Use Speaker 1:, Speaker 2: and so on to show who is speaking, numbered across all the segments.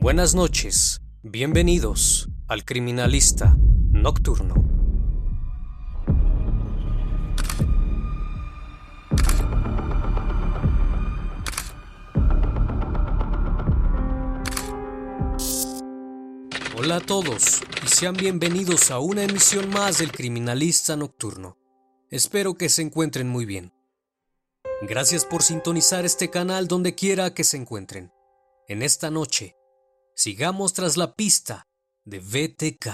Speaker 1: Buenas noches, bienvenidos al Criminalista Nocturno. Hola a todos y sean bienvenidos a una emisión más del Criminalista Nocturno. Espero que se encuentren muy bien. Gracias por sintonizar este canal donde quiera que se encuentren. En esta noche, sigamos tras la pista de BTK.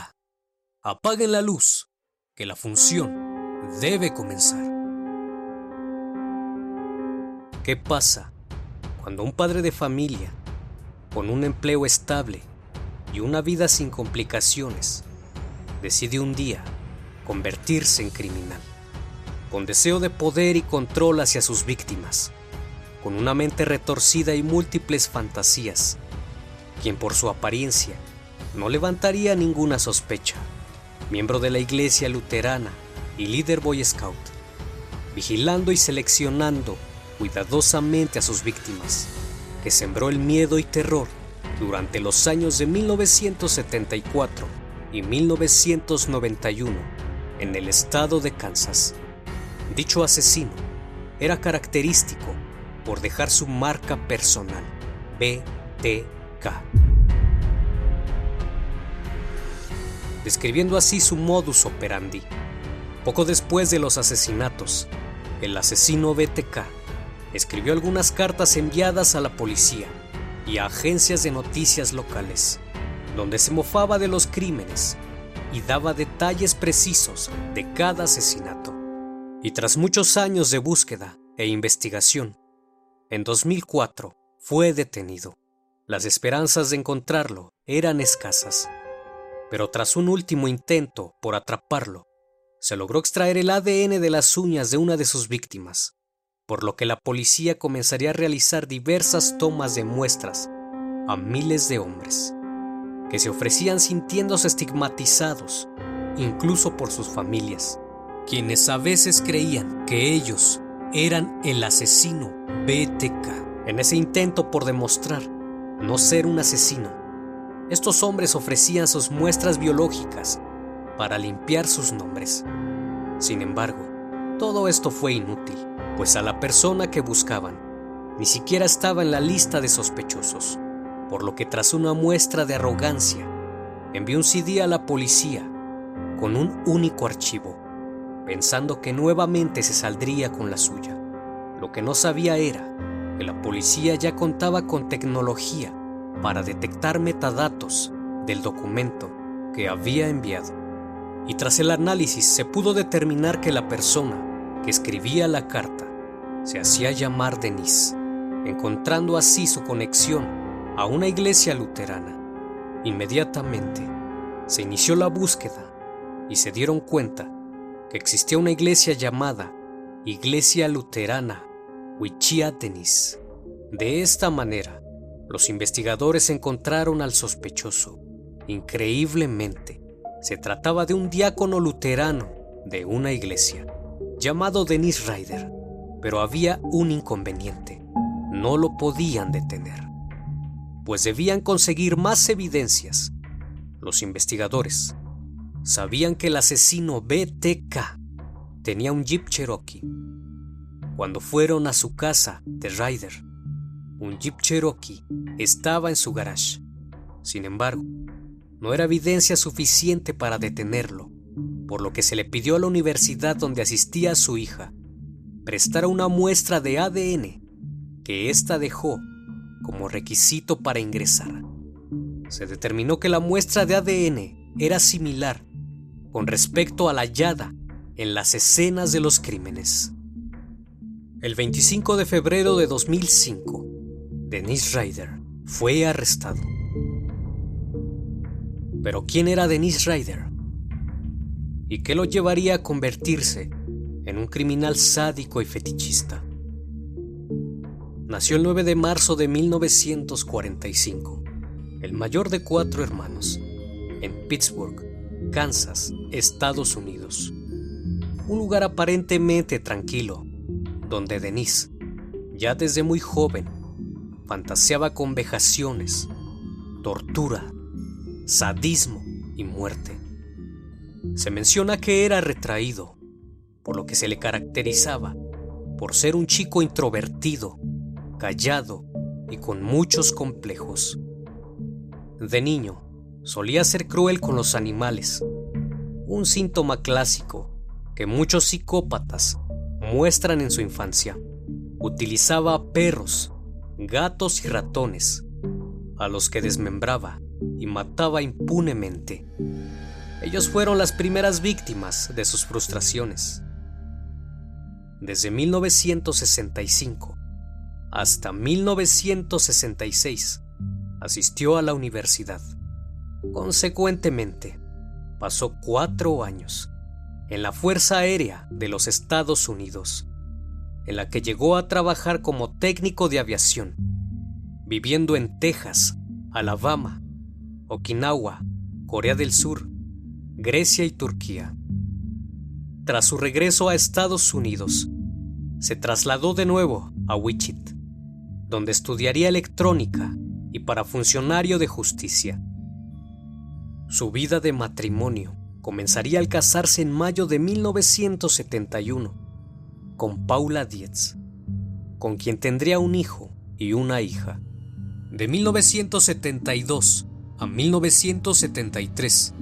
Speaker 1: Apaguen la luz, que la función debe comenzar. ¿Qué pasa cuando un padre de familia, con un empleo estable y una vida sin complicaciones, decide un día convertirse en criminal? Con deseo de poder y control hacia sus víctimas, con una mente retorcida y múltiples fantasías, quien por su apariencia no levantaría ninguna sospecha, miembro de la iglesia luterana y líder Boy Scout, vigilando y seleccionando cuidadosamente a sus víctimas, que sembró el miedo y terror durante los años de 1974 y 1991 en el estado de Kansas. Dicho asesino era característico por dejar su marca personal, Describiendo así su modus operandi. Poco después de los asesinatos, el asesino BTK escribió algunas cartas enviadas a la policía y a agencias de noticias locales, donde se mofaba de los crímenes y daba detalles precisos de cada asesinato. Y tras muchos años de búsqueda e investigación, en 2004 fue detenido. Las esperanzas de encontrarlo eran escasas, pero tras un último intento por atraparlo, se logró extraer el ADN de las uñas de una de sus víctimas, por lo que la policía comenzaría a realizar diversas tomas de muestras a miles de hombres, que se ofrecían sintiéndose estigmatizados, incluso por sus familias, quienes a veces creían que ellos eran el asesino BTK. En ese intento por demostrar no ser un asesino, estos hombres ofrecían sus muestras biológicas para limpiar sus nombres. Sin embargo, todo esto fue inútil, pues a la persona que buscaban ni siquiera estaba en la lista de sospechosos, por lo que tras una muestra de arrogancia, envió un CD a la policía con un único archivo, pensando que nuevamente se saldría con la suya. Lo que no sabía era la policía ya contaba con tecnología para detectar metadatos del documento que había enviado. Y tras el análisis se pudo determinar que la persona que escribía la carta se hacía llamar Denise, encontrando así su conexión a una iglesia luterana. Inmediatamente se inició la búsqueda y se dieron cuenta que existía una iglesia llamada Iglesia Luterana Wichia-Denis. De esta manera, los investigadores encontraron al sospechoso. Increíblemente, se trataba de un diácono luterano de una iglesia, llamado Denis Ryder, pero había un inconveniente. No lo podían detener, pues debían conseguir más evidencias. Los investigadores sabían que el asesino BTK tenía un Jeep Cherokee. Cuando fueron a su casa de Ryder, un Jeep Cherokee estaba en su garage. Sin embargo, no era evidencia suficiente para detenerlo, por lo que se le pidió a la universidad donde asistía su hija prestar una muestra de ADN que ésta dejó como requisito para ingresar. Se determinó que la muestra de ADN era similar con respecto a la hallada en las escenas de los crímenes. El 25 de febrero de 2005, Denise Ryder fue arrestado. Pero ¿quién era Denise Ryder? ¿Y qué lo llevaría a convertirse en un criminal sádico y fetichista? Nació el 9 de marzo de 1945, el mayor de cuatro hermanos, en Pittsburgh, Kansas, Estados Unidos. Un lugar aparentemente tranquilo, donde Denise, ya desde muy joven, fantaseaba con vejaciones, tortura, sadismo y muerte. Se menciona que era retraído, por lo que se le caracterizaba por ser un chico introvertido, callado y con muchos complejos. De niño, solía ser cruel con los animales, un síntoma clásico que muchos psicópatas muestran en su infancia. Utilizaba perros, gatos y ratones, a los que desmembraba y mataba impunemente. Ellos fueron las primeras víctimas de sus frustraciones. Desde 1965 hasta 1966 asistió a la universidad. Consecuentemente, pasó cuatro años en la Fuerza Aérea de los Estados Unidos, en la que llegó a trabajar como técnico de aviación, viviendo en Texas, Alabama, Okinawa, Corea del Sur, Grecia y Turquía. Tras su regreso a Estados Unidos, se trasladó de nuevo a Wichita, donde estudiaría electrónica y para funcionario de justicia. Su vida de matrimonio comenzaría al casarse en mayo de 1971 con Paula Dietz, con quien tendría un hijo y una hija. De 1972 a 1973,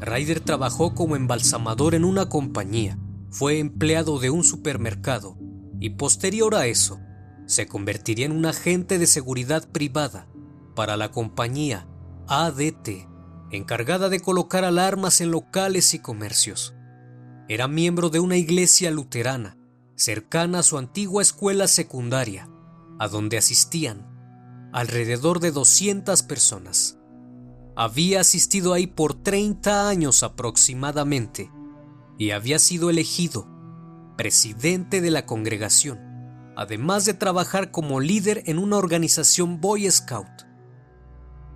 Speaker 1: Ryder trabajó como embalsamador en una compañía, fue empleado de un supermercado y posterior a eso, se convertiría en un agente de seguridad privada para la compañía ADT encargada de colocar alarmas en locales y comercios. Era miembro de una iglesia luterana cercana a su antigua escuela secundaria, a donde asistían alrededor de 200 personas. Había asistido ahí por 30 años aproximadamente y había sido elegido presidente de la congregación, además de trabajar como líder en una organización Boy Scout.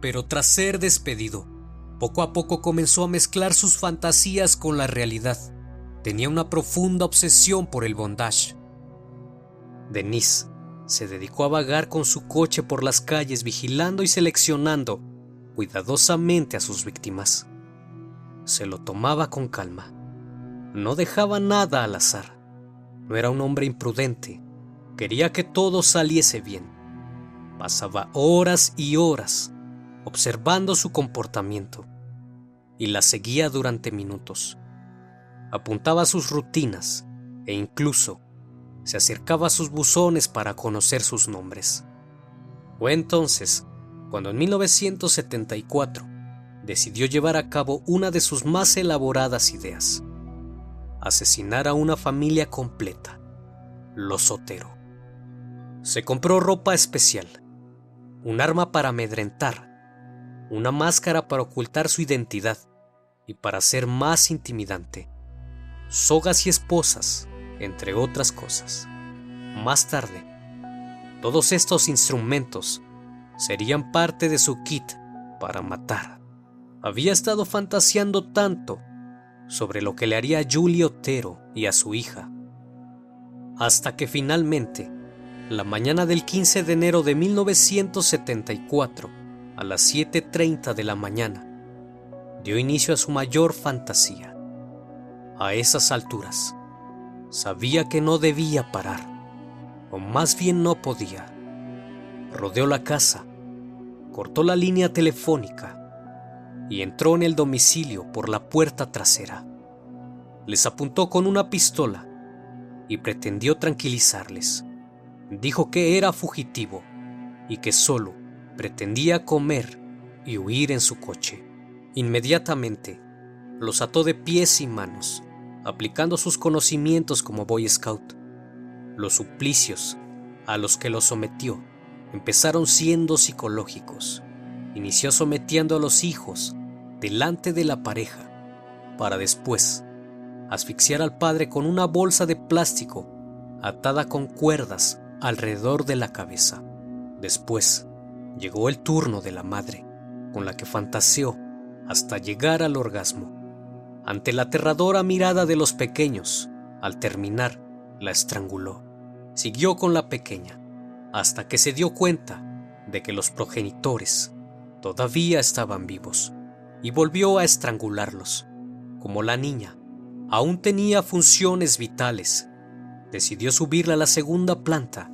Speaker 1: Pero tras ser despedido, poco a poco comenzó a mezclar sus fantasías con la realidad. Tenía una profunda obsesión por el bondage. Denise se dedicó a vagar con su coche por las calles vigilando y seleccionando cuidadosamente a sus víctimas. Se lo tomaba con calma. No dejaba nada al azar. No era un hombre imprudente. Quería que todo saliese bien. Pasaba horas y horas observando su comportamiento, y la seguía durante minutos. Apuntaba sus rutinas e incluso se acercaba a sus buzones para conocer sus nombres. Fue entonces cuando en 1974 decidió llevar a cabo una de sus más elaboradas ideas, asesinar a una familia completa, los Sotero. Se compró ropa especial, un arma para amedrentar una máscara para ocultar su identidad y para ser más intimidante, sogas y esposas entre otras cosas. Más tarde, todos estos instrumentos serían parte de su kit para matar. Había estado fantaseando tanto sobre lo que le haría a Julie Otero y a su hija, hasta que finalmente, la mañana del 15 de enero de 1974, a las 7.30 de la mañana, dio inicio a su mayor fantasía. A esas alturas, sabía que no debía parar, o más bien no podía. Rodeó la casa, cortó la línea telefónica y entró en el domicilio por la puerta trasera. Les apuntó con una pistola y pretendió tranquilizarles. Dijo que era fugitivo y que solo pretendía comer y huir en su coche. Inmediatamente los ató de pies y manos, aplicando sus conocimientos como Boy Scout. Los suplicios a los que los sometió empezaron siendo psicológicos. Inició sometiendo a los hijos delante de la pareja, para después asfixiar al padre con una bolsa de plástico atada con cuerdas alrededor de la cabeza. Después llegó el turno de la madre, con la que fantaseó hasta llegar al orgasmo. Ante la aterradora mirada de los pequeños, al terminar, la estranguló. Siguió con la pequeña, hasta que se dio cuenta de que los progenitores todavía estaban vivos, y volvió a estrangularlos. Como la niña aún tenía funciones vitales, decidió subirla a la segunda planta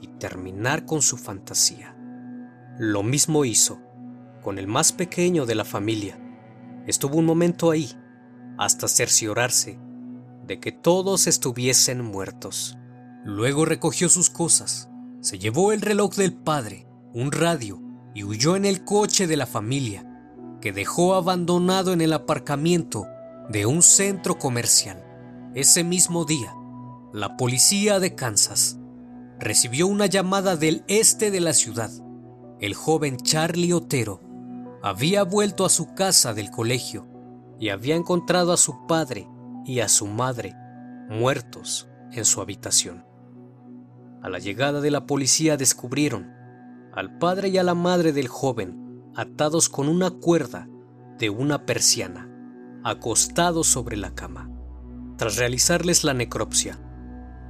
Speaker 1: y terminar con su fantasía. Lo mismo hizo con el más pequeño de la familia. Estuvo un momento ahí, hasta cerciorarse de que todos estuviesen muertos. Luego recogió sus cosas, se llevó el reloj del padre, un radio y huyó en el coche de la familia, que dejó abandonado en el aparcamiento de un centro comercial. Ese mismo día, la policía de Kansas recibió una llamada del este de la ciudad. El joven Charlie Otero había vuelto a su casa del colegio y había encontrado a su padre y a su madre muertos en su habitación. A la llegada de la policía descubrieron al padre y a la madre del joven atados con una cuerda de una persiana, acostados sobre la cama. Tras realizarles la necropsia,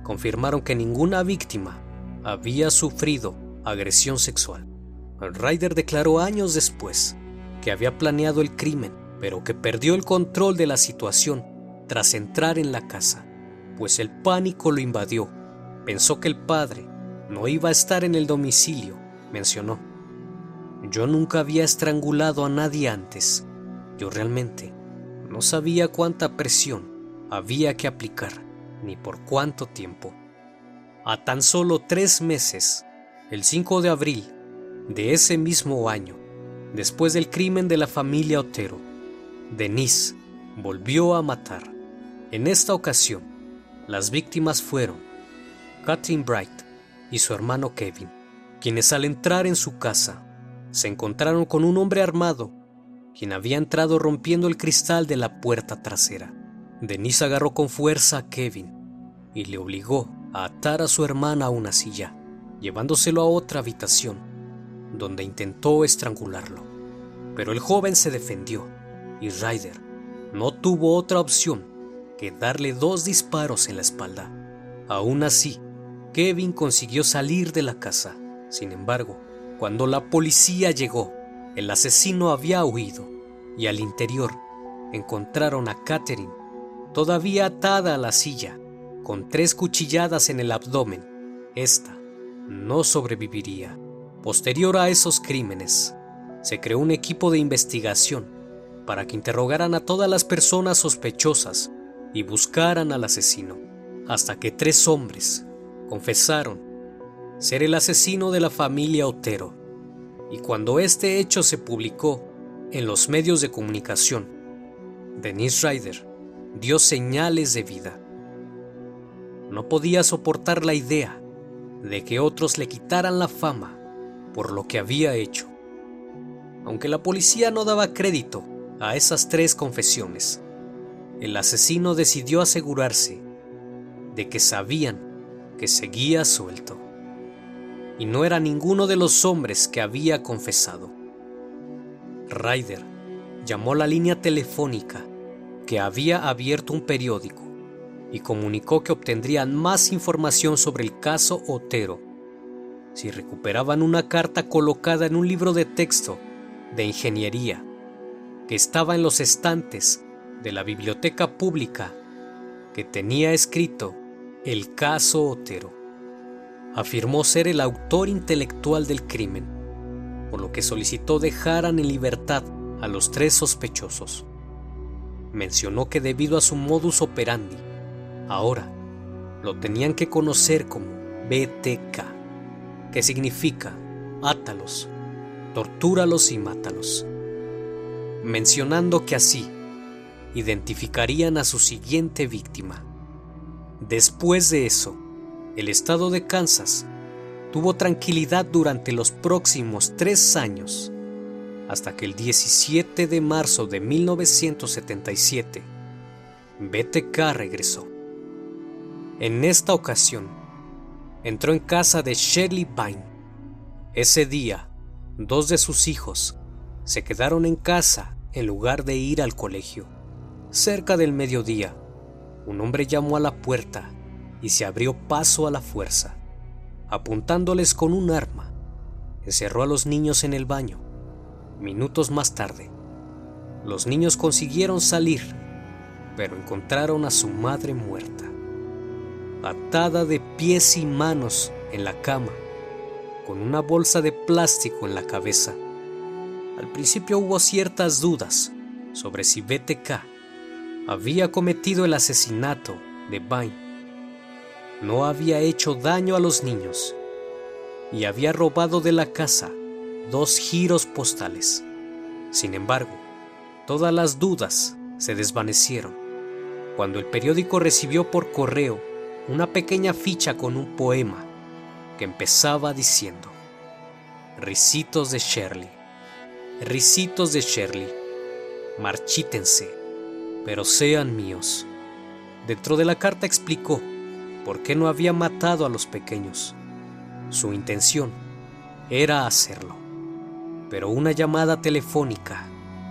Speaker 1: confirmaron que ninguna víctima había sufrido agresión sexual. Ryder declaró años después que había planeado el crimen, pero que perdió el control de la situación tras entrar en la casa, pues el pánico lo invadió. Pensó que el padre no iba a estar en el domicilio, mencionó. Yo nunca había estrangulado a nadie antes. Yo realmente no sabía cuánta presión había que aplicar, ni por cuánto tiempo. A tan solo tres meses, el 5 de abril de ese mismo año, después del crimen de la familia Otero, Denise volvió a matar. En esta ocasión, las víctimas fueron Catherine Bright y su hermano Kevin, quienes al entrar en su casa se encontraron con un hombre armado, quien había entrado rompiendo el cristal de la puerta trasera. Denise agarró con fuerza a Kevin y le obligó a atar a su hermana a una silla, llevándoselo a otra habitación donde intentó estrangularlo. Pero el joven se defendió y Ryder no tuvo otra opción que darle dos disparos en la espalda. Aún así, Kevin consiguió salir de la casa. Sin embargo, cuando la policía llegó, el asesino había huido y al interior encontraron a Catherine todavía atada a la silla, con tres cuchilladas en el abdomen. Esta no sobreviviría. Posterior a esos crímenes, se creó un equipo de investigación para que interrogaran a todas las personas sospechosas y buscaran al asesino, hasta que tres hombres confesaron ser el asesino de la familia Otero. Y cuando este hecho se publicó en los medios de comunicación, Denise Ryder dio señales de vida. No podía soportar la idea de que otros le quitaran la fama por lo que había hecho. Aunque la policía no daba crédito a esas tres confesiones, el asesino decidió asegurarse de que sabían que seguía suelto. Y no era ninguno de los hombres que había confesado. Ryder llamó a la línea telefónica que había abierto un periódico y comunicó que obtendrían más información sobre el caso Otero si recuperaban una carta colocada en un libro de texto de ingeniería que estaba en los estantes de la biblioteca pública que tenía escrito el caso Otero. Afirmó ser el autor intelectual del crimen, por lo que solicitó dejaran en libertad a los tres sospechosos. Mencionó que debido a su modus operandi, ahora lo tenían que conocer como BTK, que significa átalos, tortúralos y mátalos, mencionando que así identificarían a su siguiente víctima. Después de eso, el estado de Kansas tuvo tranquilidad durante los próximos tres años, hasta que el 17 de marzo de 1977, BTK regresó. En esta ocasión, entró en casa de Shirley Vine. Ese día, dos de sus hijos se quedaron en casa en lugar de ir al colegio. Cerca del mediodía, un hombre llamó a la puerta y se abrió paso a la fuerza, apuntándoles con un arma. Encerró a los niños en el baño. Minutos más tarde, los niños consiguieron salir, pero encontraron a su madre muerta, atada de pies y manos en la cama, con una bolsa de plástico en la cabeza. Al principio hubo ciertas dudas sobre si BTK había cometido el asesinato de Vine. No había hecho daño a los niños y había robado de la casa dos giros postales. Sin embargo, todas las dudas se desvanecieron cuando el periódico recibió por correo una pequeña ficha con un poema que empezaba diciendo, Ricitos de Shirley, ricitos de Shirley, marchítense, pero sean míos. Dentro de la carta explicó por qué no había matado a los pequeños. Su intención era hacerlo, pero una llamada telefónica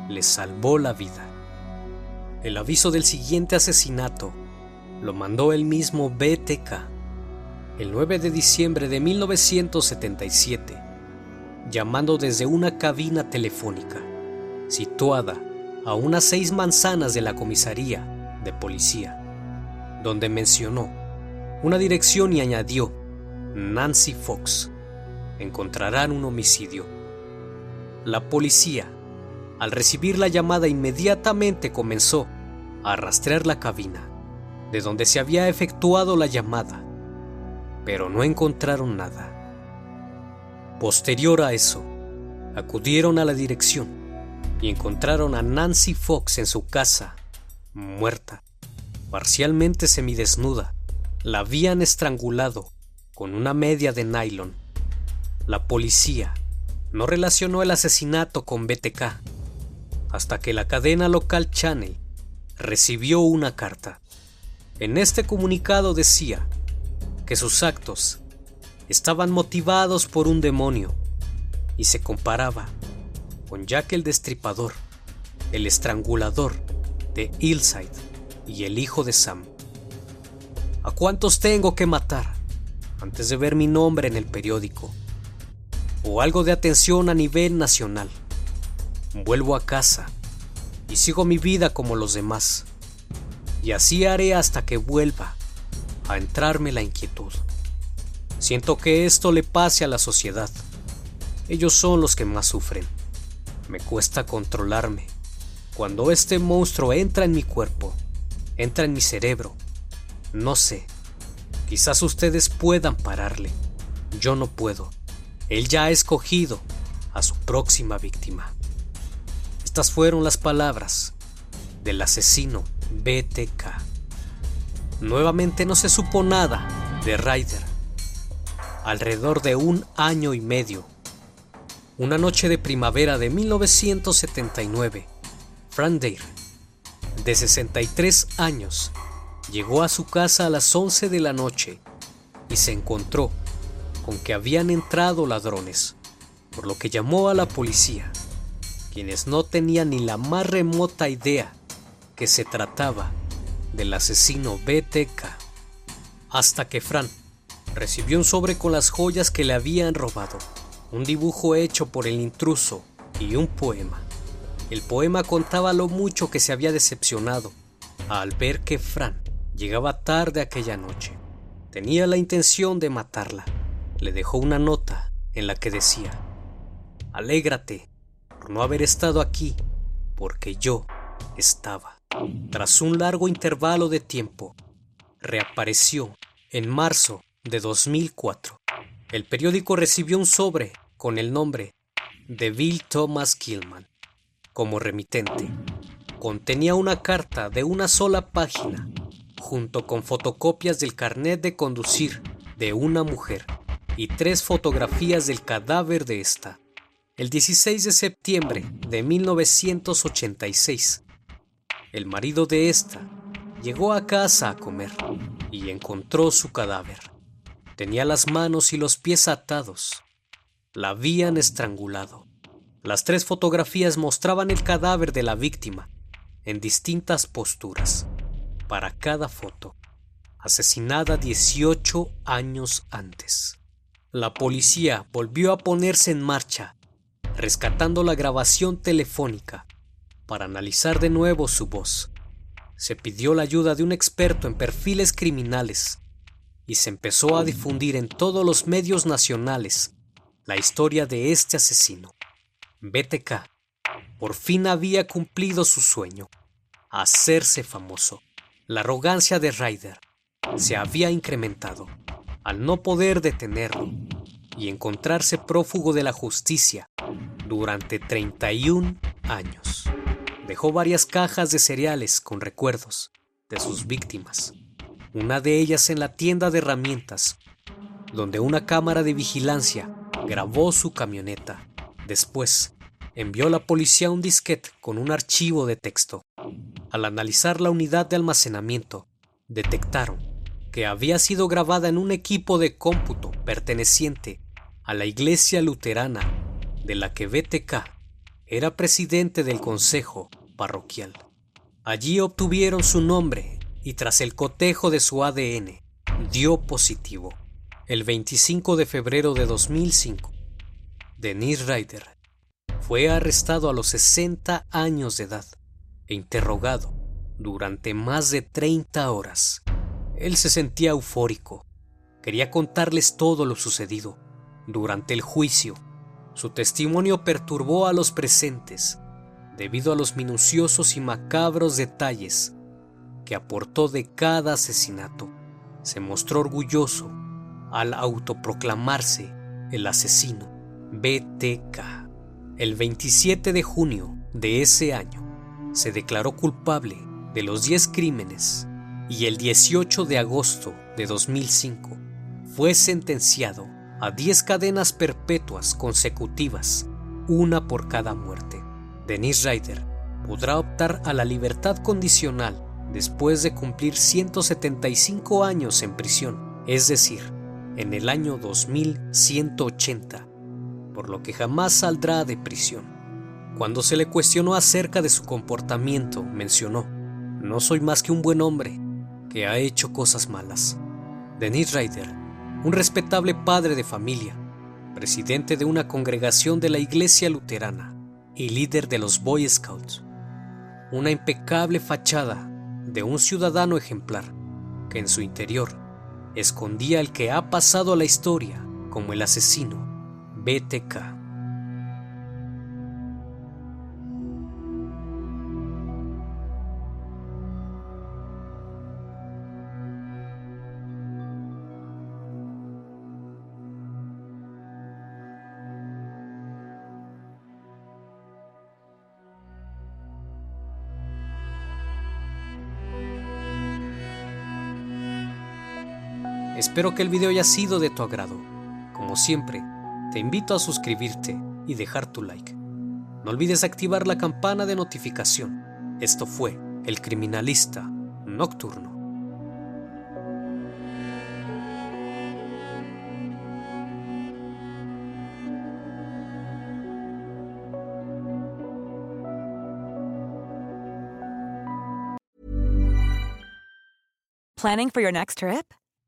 Speaker 1: le salvó la vida. El aviso del siguiente asesinato lo mandó el mismo BTK el 9 de diciembre de 1977, llamando desde una cabina telefónica situada a unas seis manzanas de la comisaría de policía, donde mencionó una dirección y añadió Nancy Fox. Encontrarán un homicidio. La policía, al recibir la llamada, inmediatamente comenzó a rastrear la cabina de donde se había efectuado la llamada, pero no encontraron nada. Posterior a eso, acudieron a la dirección y encontraron a Nancy Fox en su casa, muerta, parcialmente semidesnuda. La habían estrangulado con una media de nylon. La policía no relacionó el asesinato con BTK hasta que la cadena local Channel recibió una carta. En este comunicado decía que sus actos estaban motivados por un demonio y se comparaba con Jack el Destripador, el estrangulador de Hillside y el hijo de Sam. ¿A cuántos tengo que matar antes de ver mi nombre en el periódico? O algo de atención a nivel nacional. Vuelvo a casa y sigo mi vida como los demás y así haré hasta que vuelva a entrarme la inquietud. Siento que esto le pase a la sociedad. Ellos son los que más sufren. Me cuesta controlarme. Cuando este monstruo entra en mi cuerpo, entra en mi cerebro, no sé. Quizás ustedes puedan pararle. Yo no puedo. Él ya ha escogido a su próxima víctima. Estas fueron las palabras del asesino BTK. Nuevamente no se supo nada de Ryder. Alrededor de un año y medio. Una noche de primavera de 1979, Frank Dare, de 63 años, llegó a su casa a las 11 de la noche y se encontró con que habían entrado ladrones, por lo que llamó a la policía, quienes no tenían ni la más remota idea que se trataba del asesino BTK. Hasta que Fran recibió un sobre con las joyas que le habían robado, un dibujo hecho por el intruso y un poema. El poema contaba lo mucho que se había decepcionado al ver que Fran llegaba tarde aquella noche. Tenía la intención de matarla. Le dejó una nota en la que decía, Alégrate por no haber estado aquí, porque yo estaba. Tras un largo intervalo de tiempo, reapareció en marzo de 2004. El periódico recibió un sobre con el nombre de Bill Thomas Killman como remitente. Contenía una carta de una sola página, junto con fotocopias del carnet de conducir de una mujer y tres fotografías del cadáver de esta. El 16 de septiembre de 1986, el marido de esta llegó a casa a comer y encontró su cadáver. Tenía las manos y los pies atados. La habían estrangulado. Las tres fotografías mostraban el cadáver de la víctima en distintas posturas. Para cada foto, asesinada 18 años antes. La policía volvió a ponerse en marcha, rescatando la grabación telefónica para analizar de nuevo su voz. Se pidió la ayuda de un experto en perfiles criminales y se empezó a difundir en todos los medios nacionales la historia de este asesino. BTK por fin había cumplido su sueño, hacerse famoso. La arrogancia de Ryder se había incrementado al no poder detenerlo y encontrarse prófugo de la justicia durante 31 años. Dejó varias cajas de cereales con recuerdos de sus víctimas, una de ellas en la tienda de herramientas, donde una cámara de vigilancia grabó su camioneta. Después, envió a la policía un disquete con un archivo de texto. Al analizar la unidad de almacenamiento, detectaron que había sido grabada en un equipo de cómputo perteneciente a la iglesia luterana de la que BTK era presidente del consejo parroquial. Allí obtuvieron su nombre y tras el cotejo de su ADN dio positivo. El 25 de febrero de 2005, Denise Ryder fue arrestado a los 60 años de edad e interrogado durante más de 30 horas. Él se sentía eufórico. Quería contarles todo lo sucedido durante el juicio su testimonio perturbó a los presentes debido a los minuciosos y macabros detalles que aportó de cada asesinato. Se mostró orgulloso al autoproclamarse el asesino BTK. El 27 de junio de ese año se declaró culpable de los 10 crímenes y el 18 de agosto de 2005 fue sentenciado a 10 cadenas perpetuas consecutivas, una por cada muerte. Denise Ryder podrá optar a la libertad condicional después de cumplir 175 años en prisión, es decir, en el año 2180, por lo que jamás saldrá de prisión. Cuando se le cuestionó acerca de su comportamiento, mencionó, no soy más que un buen hombre que ha hecho cosas malas. Denise Ryder un respetable padre de familia, presidente de una congregación de la Iglesia Luterana y líder de los Boy Scouts. Una impecable fachada de un ciudadano ejemplar que en su interior escondía el que ha pasado a la historia como el asesino BTK. Espero que el video haya sido de tu agrado. Como siempre, te invito a suscribirte y dejar tu like. No olvides activar la campana de notificación. Esto fue El Criminalista Nocturno.
Speaker 2: Planning for your next trip?